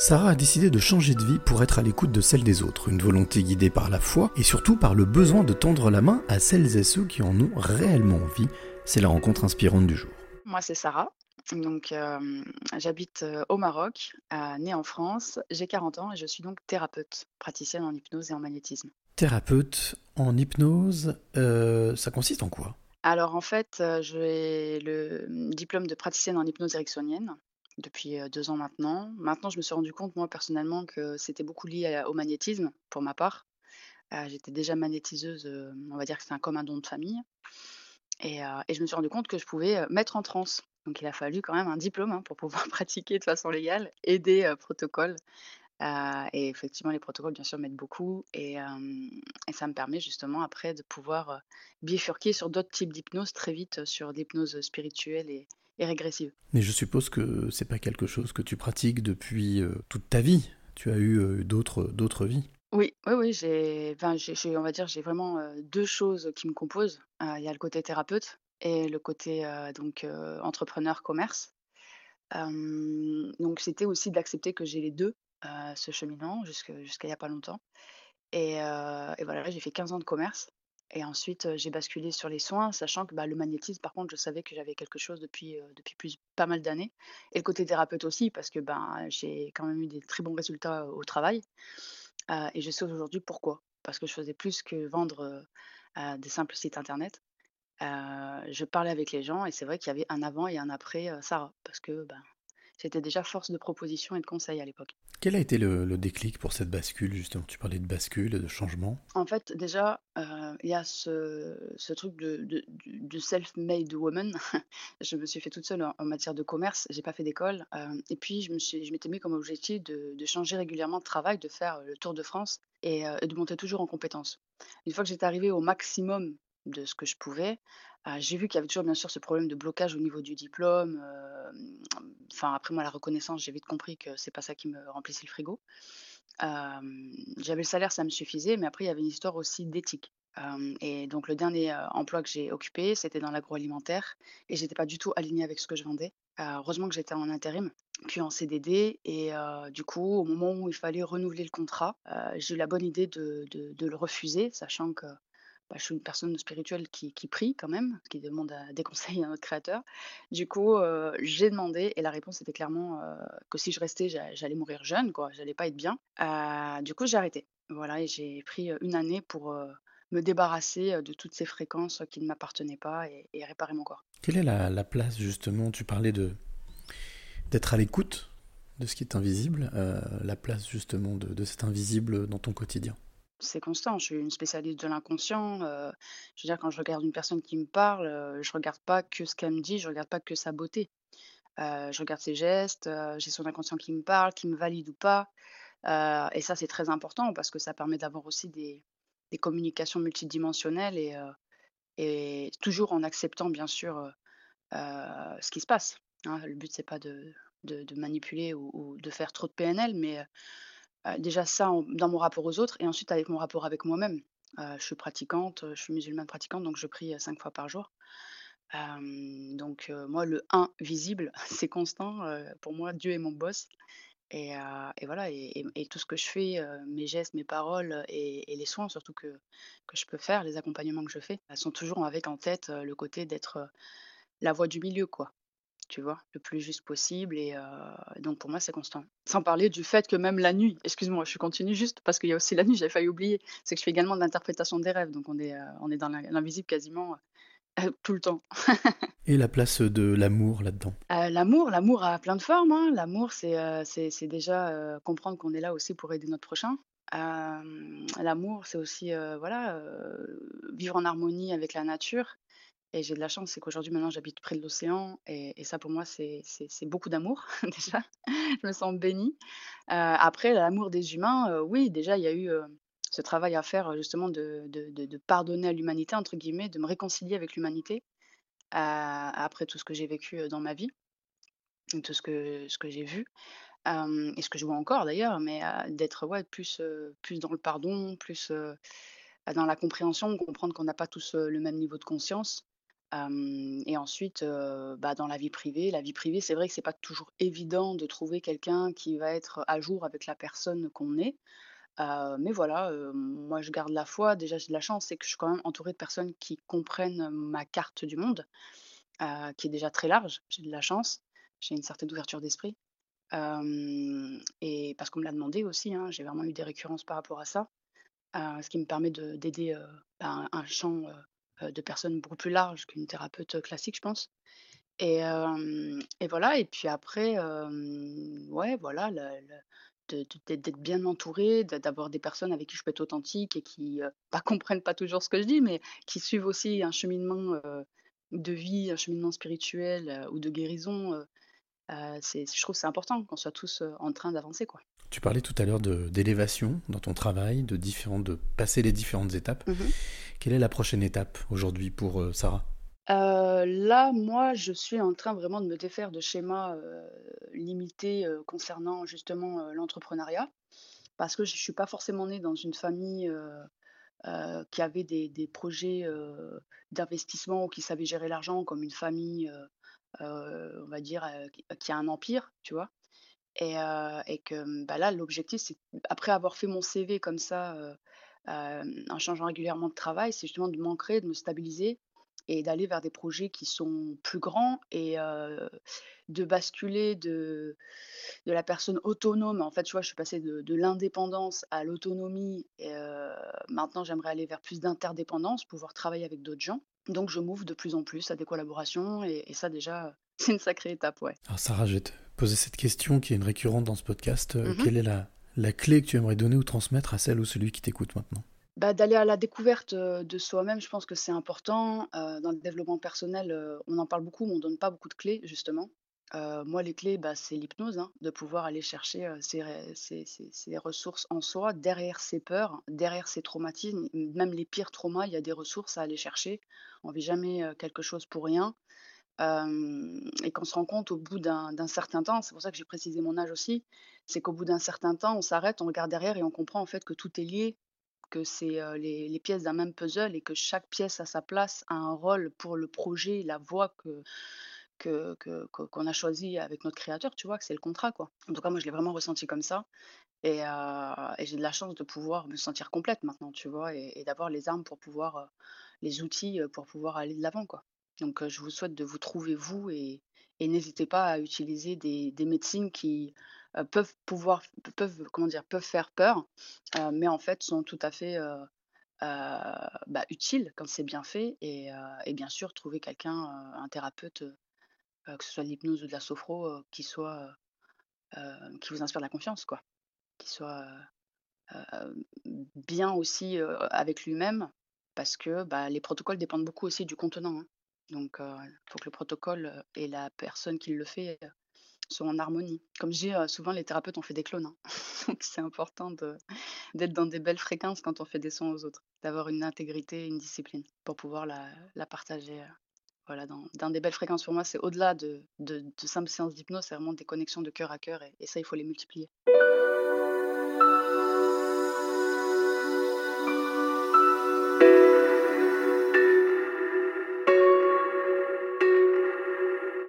Sarah a décidé de changer de vie pour être à l'écoute de celle des autres, une volonté guidée par la foi et surtout par le besoin de tendre la main à celles et ceux qui en ont réellement envie. C'est la rencontre inspirante du jour. Moi, c'est Sarah. Donc, euh, j'habite euh, au Maroc, euh, née en France. J'ai 40 ans et je suis donc thérapeute, praticienne en hypnose et en magnétisme. Thérapeute en hypnose, ça consiste en quoi? Alors, en fait, j'ai le diplôme de praticienne en hypnose ericksonienne depuis deux ans maintenant. Maintenant, je me suis rendu compte, moi, personnellement, que c'était beaucoup lié au magnétisme, pour ma part. J'étais déjà magnétiseuse, on va dire que c'est un comme un don de famille. Et, et je me suis rendu compte que je pouvais mettre en transe. Donc il a fallu quand même un diplôme hein, pour pouvoir pratiquer de façon légale et des protocoles. et effectivement, les protocoles, bien sûr, m'aident beaucoup. Et, et, ça me permet justement après de pouvoir bifurquer sur d'autres types d'hypnose très vite, sur l'hypnose spirituelle et, et, régressive. Mais je suppose que c'est pas quelque chose que tu pratiques depuis toute ta vie. Tu as eu d'autres d'autres vies. Oui, oui, oui, j'ai, on va dire, j'ai vraiment deux choses qui me composent. Il y a le côté thérapeute et le côté donc entrepreneur commerce. donc c'était aussi d'accepter que j'ai les deux, ce cheminement jusqu'à il y a pas longtemps. Et, et voilà, j'ai fait 15 ans de commerce. Et ensuite, j'ai basculé sur les soins, sachant que bah, le magnétisme, par contre, je savais que j'avais quelque chose depuis, depuis plus, pas mal d'années. Et le côté thérapeute aussi, parce que ben, j'ai quand même eu des très bons résultats au travail. et je sais aujourd'hui pourquoi. Parce que je faisais plus que vendre des simples sites internet je parlais avec les gens et c'est vrai qu'il y avait un avant et un après, Sarah, parce que, ben, j'étais déjà force de proposition et de conseil à l'époque. Quel a été le déclic pour cette bascule justement? Tu parlais de bascule, de changement. En fait, déjà, il y a ce ce truc de de self-made woman. Je me suis fait toute seule en matière de commerce, j'ai pas fait d'école, et puis je me suis je m'étais mis comme objectif de de changer régulièrement de travail, de faire, le tour de France et et de monter toujours en compétences. Une fois que j'étais arrivée au maximum de ce que je pouvais. j'ai vu qu'il y avait toujours bien sûr ce problème de blocage au niveau du diplôme. enfin après moi la reconnaissance, j'ai vite compris que c'est pas ça qui me remplissait le frigo. j'avais le salaire, ça me suffisait, mais après il y avait une histoire aussi d'éthique. et donc le dernier emploi que j'ai occupé, c'était dans l'agroalimentaire et j'étais pas du tout alignée avec ce que je vendais. heureusement que j'étais en intérim, puis en CDD et du coup au moment où il fallait renouveler le contrat, j'ai eu la bonne idée de le refuser, sachant que bah, je suis une personne spirituelle qui, prie quand même, qui demande des conseils à notre créateur. Du coup, j'ai demandé et la réponse était clairement que si je restais, j'allais mourir jeune, quoi. J'allais pas être bien. du coup, j'ai arrêté. Voilà, et j'ai pris une année pour me débarrasser de toutes ces fréquences qui ne m'appartenaient pas et, réparer mon corps. Quelle est la, place justement Tu parlais d'être à l'écoute de ce qui est invisible, la place justement de cet invisible dans ton quotidien? C'est constant. Je suis une spécialiste de l'inconscient. je veux dire, quand je regarde une personne qui me parle, je je regarde pas que ce qu'elle me dit, je regarde pas que sa beauté. je regarde ses gestes, j'ai son inconscient qui me parle, qui me valide ou pas. et ça, c'est très important parce que ça permet d'avoir aussi des, des communications multidimensionnelles et, et toujours en acceptant, bien sûr, ce qui se passe. Hein. Le but, c'est pas de, de, manipuler ou, de faire trop de PNL, mais déjà ça dans mon rapport aux autres et ensuite avec mon rapport avec moi-même. je suis pratiquante, je suis musulmane pratiquante, donc je prie, cinq fois par jour. donc moi le 1 visible, c'est constant, pour moi Dieu est mon boss et voilà et tout ce que je fais, mes gestes, mes paroles et les soins surtout que que je peux faire, les accompagnements que je fais, elles sont toujours avec en tête, le côté d'être, la voix du milieu quoi tu vois? Le plus juste possible et donc pour moi, c'est constant. Sans parler du fait que même la nuit excuse-moi, je continue juste parce qu'il y a aussi la nuit, j'avais failli oublier, c'est que je fais également de l'interprétation des rêves, donc on est, on est dans l'invisible quasiment, tout le temps. Et la place de l'amour là-dedans? l'amour l'amour a plein de formes, hein. L'amour, c'est déjà, comprendre qu'on est là aussi pour aider notre prochain. l'amour, c'est aussi, voilà, vivre en harmonie avec la nature. Et j'ai de la chance, c'est qu'aujourd'hui, maintenant, j'habite près de l'océan et ça, pour moi, c'est beaucoup d'amour, déjà. Je me sens bénie. Heu, après, l'amour des humains, heu, oui, déjà, il y a eu, heu, ce travail à faire, justement de «pardonner à l'humanité» entre guillemets, de me réconcilier avec l'humanité, après tout ce que j'ai vécu, dans ma vie tout ce que j'ai vu, et ce que je vois encore d'ailleurs, mais d'être, ouais, plus, plus dans le pardon, plus, dans la compréhension, comprendre qu'on n'a pas tous, le même niveau de conscience Et ensuite, bah, dans la vie privée la vie privée, c'est vrai que c'est pas toujours évident de trouver quelqu'un qui va être à jour avec la personne qu'on est. Mais voilà, moi je garde la foi. Déjà, j'ai de la chance, c'est que je suis quand même entourée de personnes qui comprennent ma carte du monde, qui est déjà très large. J'ai de la chance. J'ai une certaine ouverture d'esprit. Et parce qu'on me l'a demandé aussi, hein, j'ai vraiment eu des récurrences par rapport à ça. Ce qui me permet de d'aider, ben, un champ, de personnes beaucoup plus large qu'une thérapeute, classique, je pense. Et voilà et puis après, ouais, voilà, d'être bien entourée, de d'avoir des personnes avec qui je peux être authentique et qui, heu, bah, comprennent pas toujours ce que je dis, mais qui suivent aussi un cheminement, de vie, un cheminement spirituel, ou de guérison, c'est je trouve que c'est important qu'on soit tous, heu, en train d'avancer, quoi. Tu parlais tout à l'heure d'élévation dans ton travail, de différentes de passer les différentes étapes. Mmh mh. Quelle est la prochaine étape aujourd'hui pour, heu, Sarah? Là, moi, je suis en train vraiment de me défaire de schémas, limités, concernant justement, l'entrepreneuriat. Parce que je suis pas forcément née dans une famille, qui avait des des projets, d'investissement ou qui savait gérer l'argent comme une famille, on va dire, qui a un empire, tu vois? Et que, mmh, bah, là, l'objectif, c'est après avoir fait mon CV comme ça, en changeant régulièrement de travail, c'est justement de m'ancrer, de me stabiliser et d'aller vers des projets qui sont plus grands et de basculer de la personne autonome en fait, tu vois? Je suis passée de l'indépendance à l'autonomie maintenant j'aimerais aller vers plus d'interdépendance, pouvoir travailler avec d'autres gens. Donc je m'ouvre de plus en plus à des collaborations et et ça déjà, c'est une sacrée étape, ouais. Alors Sarah, je vais te poser cette question qui est une récurrente dans ce podcast. Heu, Mmh quelle est la la clé que tu aimerais donner ou transmettre à celle ou celui qui t'écoute maintenant? Bah, d'aller à la découverte, heu, de soi-même, je pense que c'est important. Heu, dans le développement personnel, on en parle beaucoup, mais on donne pas beaucoup de clés, justement. Moi, les clés, bah, c'est l'hypnose, hein, de pouvoir aller chercher, ses ressources en soi, derrière ses peurs, derrière ses traumatismes, même les pires traumas, il y a des ressources à aller chercher. On vit jamais, quelque chose pour rien. Et qu'on se rend compte au bout d'un certain temps, c'est pour ça que j'ai précisé mon âge aussi, c'est qu'au bout d'un certain temps, on s'arrête, on regarde derrière et on comprend en fait que tout est lié, que c'est, les pièces d'un même puzzle et que chaque pièce a sa place, a un rôle pour le projet, la voie que que qu'on a choisi avec notre créateur, tu vois? Que c'est le contrat, quoi. En tout cas, moi, je l'ai vraiment ressenti comme ça et et j'ai de la chance de pouvoir me sentir complète maintenant, tu vois? Et d'avoir les armes pour pouvoir, heu, les outils, heu, pour pouvoir aller de l'avant, quoi. Donc je vous souhaite de vous trouver vous et n'hésitez pas à utiliser des médecines qui, peuvent pouvoir peuvent, comment dire? Peuvent faire peur, mais en fait sont tout à fait, bah, utiles quand c'est bien fait et bien sûr trouver quelqu'un, un thérapeute, que ce soit de l'hypnose ou de la sophro, heu, qui soit, heu, qui vous inspire de la confiance, quoi. Qui soit, bien aussi, avec lui-même parce que, bah, les protocoles dépendent beaucoup aussi du contenant, hein. Donc il faut que le protocole, et la personne qui le fait, soient en harmonie. Comme je dis, souvent les thérapeutes, on fait des clones, hein. Donc c'est important de d'être dans des belles fréquences quand on fait des soins aux autres, d'avoir une intégrité, une discipline pour pouvoir la partager, dans des belles fréquences. Pour moi, c'est au-delà de simples séances d'hypnose, c'est vraiment des connexions de cœur à cœur et ça, il faut les multiplier.